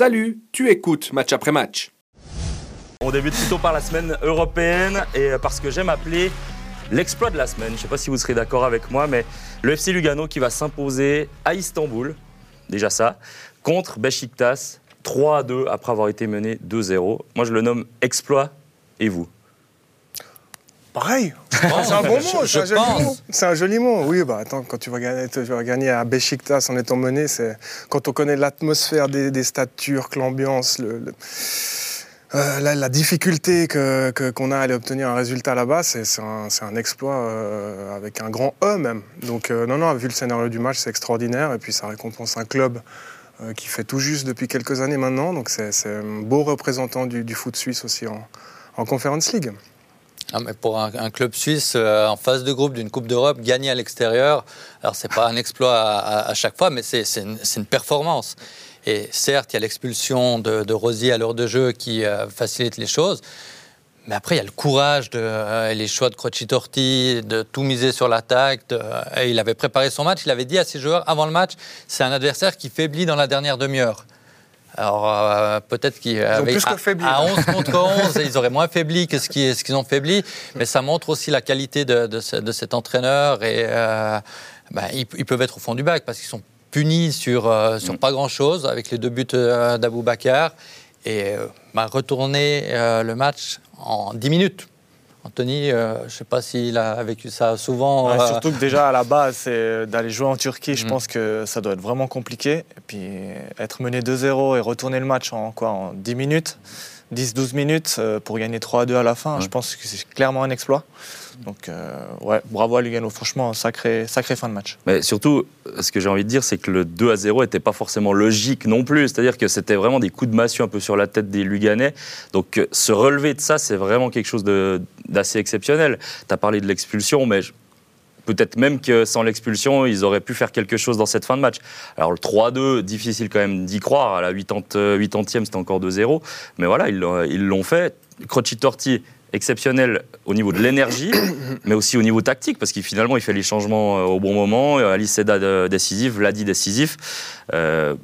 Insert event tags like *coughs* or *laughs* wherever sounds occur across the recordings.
Salut, tu écoutes match après match. On débute plutôt par la semaine européenne et parce que j'aime appeler l'exploit de la semaine. Je ne sais pas si vous serez d'accord avec moi, mais le FC Lugano qui va s'imposer à Istanbul, déjà ça, contre Besiktas 3 à 2 après avoir été mené 2-0. Moi je le nomme exploit et vous? Pareil. C'est un bon mot, c'est un joli mot. C'est un joli mot. Oui, bah attends, quand tu vas gagner, tu vas gagner à Besiktas en étant mené, c'est quand on connaît l'atmosphère des, des stades turcs, l'ambiance, le, le- euh, la, la difficulté que que- qu'on a à aller obtenir un résultat là-bas, c'est un, un exploit euh, avec un grand E même. Donc euh, non, non, vu le scénario du match, c'est extraordinaire et puis ça récompense un club qui fait tout juste depuis quelques années maintenant. Donc c'est c'est un beau représentant du, du foot suisse aussi en, en Conference League. Ah, mais pour un, club suisse euh, en phase de groupe d'une Coupe d'Europe, gagner à l'extérieur, alors c'est pas un exploit à, chaque fois, mais c'est une, une performance. Et certes, il y a l'expulsion de, de Rosier à l'heure de jeu qui euh, facilite les choses. Mais après, il y a le courage de, euh, les choix de Croci Torti, de tout miser sur l'attaque. il avait préparé son match. Il avait dit à ses joueurs avant le match c'est un adversaire qui faiblit dans la dernière demi-heure. Alors, euh, peut-être que à, à 11 contre *laughs* 11, ils auraient moins faibli que ce qui- ce qu'ils ont faibli. Mais ça montre aussi la qualité de, de ce- de cet entraîneur. Et euh, ben, ils, ils peuvent être au fond du bac parce qu'ils sont punis sur, euh, sur pas grand-chose avec les deux buts d'Abou Bakar. Et ben, retourner le match en 10 minutes. Euh, je ne sais pas s'il a vécu ça souvent. Ouais, euh, surtout que déjà à la base, c'est d'aller jouer en Turquie, je Mm. pense que ça doit être vraiment compliqué. Et puis être mené 2-0 et retourner le match en quoi En 10 minutes, 10-12 minutes euh, pour gagner 3-2 à la fin, Ouais. je pense que c'est clairement un exploit. Donc euh, ouais, bravo à Lugano, franchement, sacré, sacré fin de match. Mais surtout, ce que j'ai envie de dire, c'est que le 2 à 0 n'était pas forcément logique non plus. C'est-à-dire que c'était vraiment des coups de massue un peu sur la tête des Luganais. Donc, euh, se relever de ça, c'est vraiment quelque chose d'assez exceptionnel. Tu as parlé de l'expulsion, mais je- peut-être même que sans l'expulsion, ils auraient pu faire quelque chose dans cette fin de match. Alors, le 3-2, difficile quand même d'y croire. À la 80, 80e, c'était encore 2-0. Mais voilà, ils l'ont fait. Croci Torti, exceptionnel au niveau de l'énergie, *coughs* mais aussi au niveau tactique, parce qu'il finalement il fait les changements euh, au bon moment. Euh, Alice Seda euh, décisif, Vladi décisif. Euh,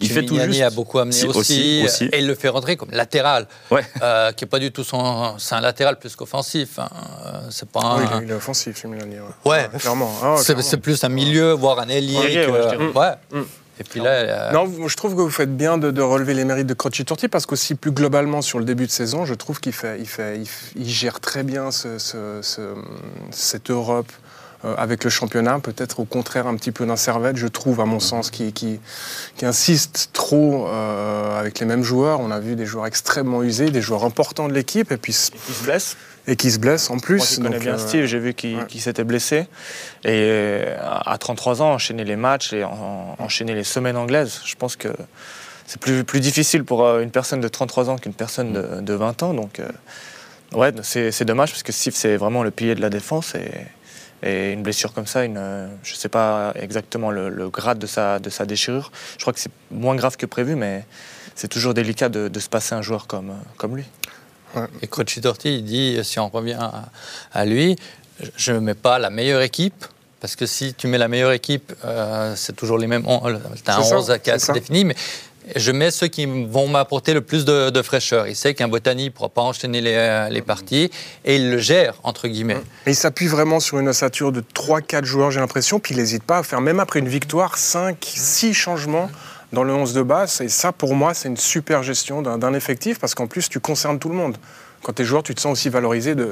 il fait tout juste. a beaucoup amené Si, aussi, aussi, aussi. et il le fait rentrer comme latéral, Ouais. euh, qui est pas du tout son, c'est un latéral plus qu'offensif. hein. Euh, C'est pas un- Oui, il est- il est offensif, Milani. Ouais, Ouais. clairement. Ah, ouais, c'est, plus un milieu, voire un ailier. Ouais, ouais. Mm. Et puis là, euh, Non, je trouve que vous faites bien de, de relever les mérites de Croci Torti parce qu'aussi plus globalement sur le début de saison, je trouve qu'il fait, il fait, il, gère très bien ce- ce- ce- cette Europe euh, avec le championnat. Peut-être au contraire un petit peu d'un Servette, je trouve à mon sens, qui, qui, qui insiste trop euh, avec les mêmes joueurs. On a vu des joueurs extrêmement usés, des joueurs importants de l'équipe et puis s- Il se blesse. et qui se blessent en plus. Moi qui connais Donc, bien euh, Steve, j'ai vu qu'il ouais. s'était blessé. Et euh, à 33 ans, enchaîner les matchs et en- enchaîner les semaines anglaises, je pense que c'est plus, plus difficile pour euh, une personne de 33 ans qu'une personne de, de 20 ans. Donc, euh, ouais, c'est c'est dommage parce que Steve, c'est vraiment le pilier de la défense. Et, et une blessure comme ça, une, je ne sais pas exactement le, le grade de sa, de sa déchirure. Je crois que c'est moins grave que prévu, mais c'est toujours délicat de, de se passer un joueur comme, comme lui. et Croci Torti, il dit, si on revient à, à lui, je ne mets pas la meilleure équipe. Parce que si tu mets la meilleure équipe, euh, c'est toujours les mêmes. Tu as un C'est ça, 11 qui est c'est assez ça. défini, mais je mets ceux qui vont m'apporter le plus de, fraîcheur. Il sait qu'un Botany ne pourra pas enchaîner les, euh, les parties et il le gère, entre guillemets. Et il s'appuie vraiment sur une ossature de 3-4 joueurs, j'ai l'impression, puis il n'hésite pas à faire, même après une victoire, 5, 6 changements dans le 11 de base. Et ça, pour moi, c'est une super gestion d'un effectif, parce qu'en plus, tu concernes tout le monde. Quand tu es joueur, tu te sens aussi valorisé de,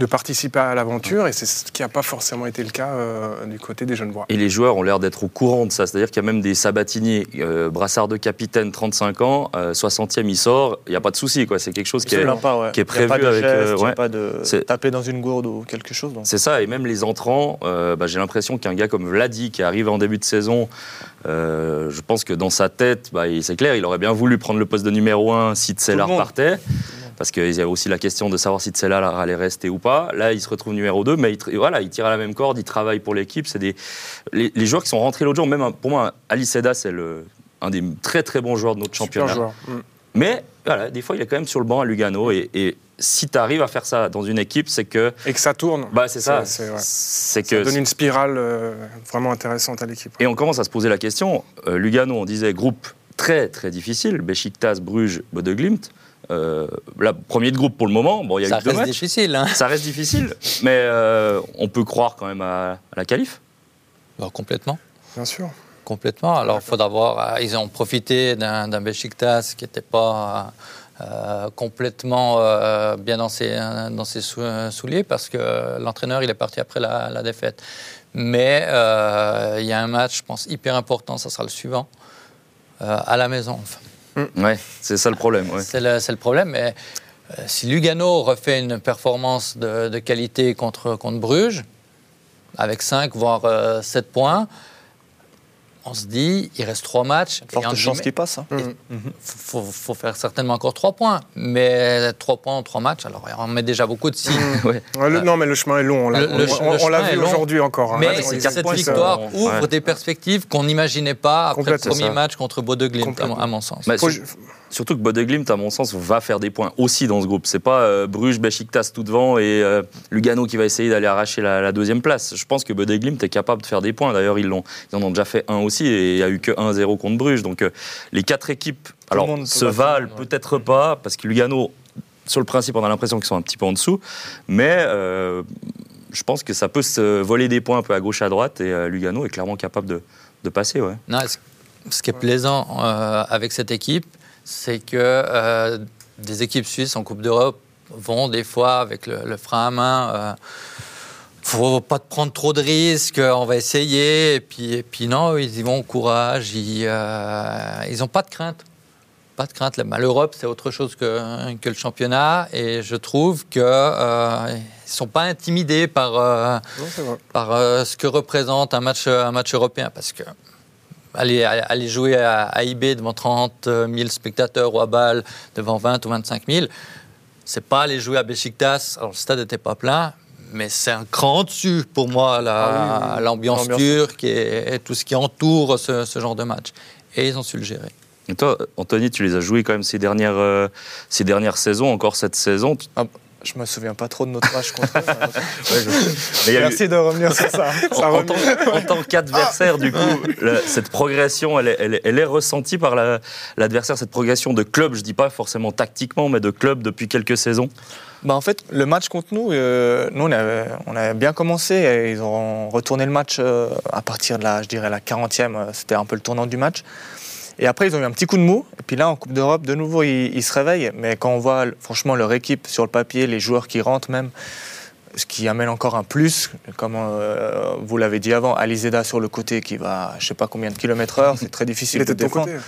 de participer à l'aventure, et c'est ce qui n'a pas forcément été le cas euh, du côté des jeunes bois. Et les joueurs ont l'air d'être au courant de ça. C'est-à-dire qu'il y a même des Sabatini, euh, brassard de capitaine, 35 ans, euh, 60e, il sort, il n'y a pas de souci. quoi. C'est quelque chose qui est. pas, ouais. qui est Il a pas prévu de geste, euh, y a pas de C'est- taper dans une gourde ou quelque chose. C'est ça, et même les entrants, euh, bah, j'ai l'impression qu'un gars comme Vladi, qui arrive en début de saison, euh, je pense que dans sa tête, bah, c'est clair, il aurait bien voulu prendre le poste de numéro 1 si Tsela Tout le monde. partait. Parce qu'il y a aussi la question de savoir si Tsela allait rester ou pas. Là, il se retrouve numéro 2, mais il, voilà, il tire à la même corde, il travaille pour l'équipe. C'est des... les, les joueurs qui sont rentrés l'autre jour, même pour moi, Ali Seda, c'est le, un des très très bons joueurs de notre Super championnat. joueur. Mm. Mais voilà, des fois, il est quand même sur le banc à Lugano. Et, et si tu arrives à faire ça dans une équipe, c'est que. Et que ça tourne. Bah, c'est ça. C'est- ouais. C'est Ça que. donne une spirale euh, vraiment intéressante à l'équipe. Et on commence à se poser la question. euh, Lugano, on disait groupe très très difficiles. Besiktas, Bruges, Bodeglimt. Euh, là, premier de groupe pour le moment. Bon, il y a Ça eu deux reste matchs. difficile. Hein. Ça reste difficile, mais euh, on peut croire quand même à, à la qualif. Bah, complètement. Bien sûr. Complètement. Alors, il faudra voir. euh, Ils ont profité d'un d'un Besiktas qui n'était pas euh, complètement euh, bien dans ses, dans ses sou- souliers parce que l'entraîneur, il est parti après la, la défaite. Mais euh, il y a un match, je pense, hyper important. Ça sera le suivant. euh, à la maison. Enfin, Ouais, c'est ça le problème. c'est le, problème. Euh, si Lugano refait une performance de, qualité contre, contre Bruges, avec 5 voire 7 points, on se dit, il reste 3 matchs. Forte chance qu'il passe. hein. Mm. faut, faut- faut faire certainement encore 3 points. Mais 3 points en 3 matchs, alors on met déjà beaucoup de si. *laughs* Ouais. Ouais, le- non, mais le chemin est long. On l'a Le- on- le on vu aujourd'hui encore. hein. Mais c'est cette points, victoire ouvre des perspectives qu'on n'imaginait pas après le premier ça. match contre Bodeglimt, à, mon- Complètement. à mon sens. Bah, Surtout que Bodeglimt, à mon sens, va faire des points aussi dans ce groupe. C'est pas euh, Bruges, Besiktas tout devant et euh, Lugano qui va essayer d'aller arracher la, la deuxième place. Je pense que Bodeglimt est capable de faire des points. D'ailleurs, ils, l'ont- ils en ont déjà fait un aussi et il n'y a eu que 1-0 contre Bruges. Donc euh, les quatre équipes alors, se valent ouais. peut-être pas parce que Lugano, sur le principe, on a l'impression qu'ils sont un petit peu en dessous. Mais euh, je pense que ça peut se voler des points un peu à gauche, à droite et euh, Lugano est clairement capable de, de passer. Ouais. Non, ce, ce qui est plaisant euh, avec cette équipe, c'est que euh, des équipes suisses en Coupe d'Europe vont des fois avec le, le frein à main. Euh, faut pas prendre trop de risques, on va essayer. Et puis, et puis non, ils y vont au courage, ils n'ont pas de crainte. Pas de crainte. L'Europe, c'est autre chose que, que le championnat. Et je trouve qu'ils ne sont pas intimidés par, euh, Non, euh, ce que représente un match, un match européen. Parce que aller, aller jouer à, à IB devant 30 000 spectateurs ou à Bâle devant 20 ou 25 000, c'est pas aller jouer à Besiktas. Alors le stade n'était pas plein, mais c'est un cran dessus pour moi, la- Ah oui, oui, oui. l'ambiance L'ambiance. turque et, et tout ce qui entoure ce, ce genre de match. Et ils ont su le gérer. Et toi, Anthony, tu les as joués quand même ces dernières, euh, ces dernières saisons, encore cette saison. Tu- Je me souviens pas trop de notre match contre eux. *laughs* Eu- Merci de revenir sur ça. en, Ça en tant, en tant qu'adversaire, du coup, la- cette progression, elle est, elle est- elle est ressentie par la- l'adversaire, cette progression de club, je dis pas forcément tactiquement, mais de club depuis quelques saisons. Bah en fait, le match contre nous, euh, nous on avait, on avait bien commencé. Et ils ont retourné le match euh, à partir de la, je dirais, la 40e. euh, C'était un peu le tournant du match. Et après, ils ont eu un petit coup de mou. Et puis là, en Coupe d'Europe, de nouveau, ils, ils se réveillent. Mais quand on voit, franchement, leur équipe sur le papier, les joueurs qui rentrent même, ce qui amène encore un plus, comme euh, vous l'avez dit avant, Alizeda sur le côté qui va, je sais pas combien de kilomètres heure, c'est très Il difficile de défendre. côté.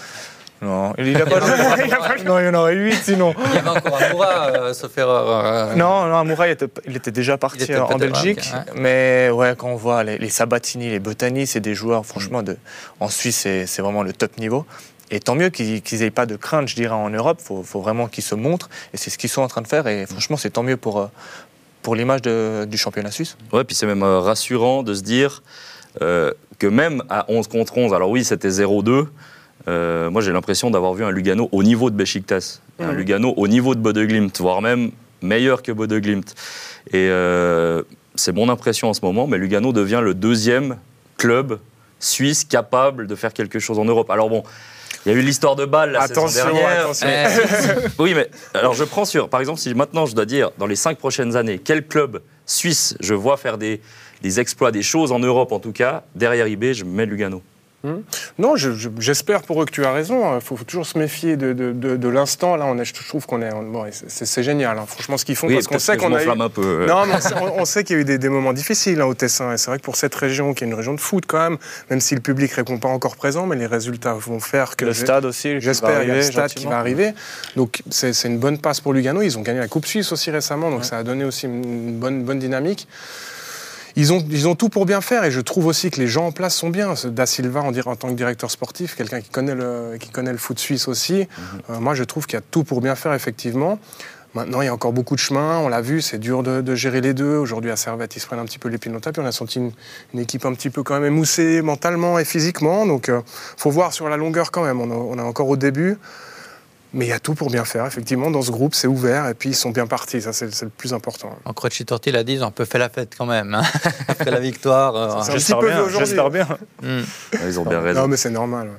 Non, il a pas *laughs* il a pas- Non, il y en aurait 8 sinon. Il y avait encore Amoura, euh, sauf erreur. euh, Non, non, Amoura, il était, il était déjà parti était en Belgique. ouais. Mais ouais, quand on voit les, les Sabatini, les Botani, c'est des joueurs, franchement, de, en Suisse, c'est c'est vraiment le top niveau. Et tant mieux qu'ils n'aient pas de crainte, je dirais, en Europe. Il faut, faut vraiment qu'ils se montrent. Et c'est ce qu'ils sont en train de faire. Et franchement, c'est tant mieux pour, euh, pour l'image du championnat suisse. Ouais, puis c'est même euh, rassurant de se dire euh, que même à 11 contre 11, alors oui, c'était 0-2. Euh, moi, j'ai l'impression d'avoir vu un Lugano au niveau de Besiktas, un. Lugano au niveau de Bodeglimt, voire même meilleur que Bodeglimt. Et euh, c'est mon impression en ce moment, mais Lugano devient le deuxième club suisse capable de faire quelque chose en Europe. Alors bon, il y a eu l'histoire de Bâle la saison Attention, dernière. attention. euh, *laughs* Oui, mais alors je prends sur, par exemple, si maintenant je dois dire, dans les cinq prochaines années, quel club suisse je vois faire des, des exploits, des choses en Europe en tout cas, derrière IB, je mets Lugano. Non, je- je- j'espère pour eux que tu as raison. Il faut, faut toujours se méfier de, de- de- de l'instant. Là, on est, je trouve qu'on est. Bon, c'est génial, hein. franchement, ce qu'ils font. Oui, parce qu'on sait qu'on a eu. un peu. Non, mais on *laughs* sait, on- on sait qu'il y a eu des, des moments difficiles hein, au Tessin. Et c'est vrai que pour cette région, qui est une région de foot quand même, même si le public ne répond pas encore présent, mais les résultats vont faire que. Le stade aussi. J'espère, il y a le stade qui va arriver. Donc c'est c'est une bonne passe pour Lugano. Ils ont gagné la Coupe Suisse aussi récemment, donc ça a donné aussi une bonne, bonne dynamique. Ils ont, ils ont tout pour bien faire et je trouve aussi que les gens en place sont bien. Da Silva, dirait en tant que directeur sportif, quelqu'un qui connaît le, qui connaît le foot suisse aussi. Euh, moi, je trouve qu'il y a tout pour bien faire, effectivement. Maintenant, il y a encore beaucoup de chemin. On l'a vu, c'est dur de, de gérer les deux. Aujourd'hui, à Servette, ils se prennent un petit peu les pieds dans le tapis. On a senti une, une équipe un petit peu quand même émoussée mentalement et physiquement. Donc, il faut voir sur la longueur quand même. On, a- on est encore au début. Mais il y a tout pour bien faire, effectivement. Dans ce groupe, c'est ouvert et puis ils sont bien partis. Ça, c'est le plus important. En Croci Torti l'a dit, ils ont un peu fait la fête quand même. hein. Après la victoire. euh, J'espère bien, bien. hmm. Ils ont bien raison. Non, mais c'est normal. ouais.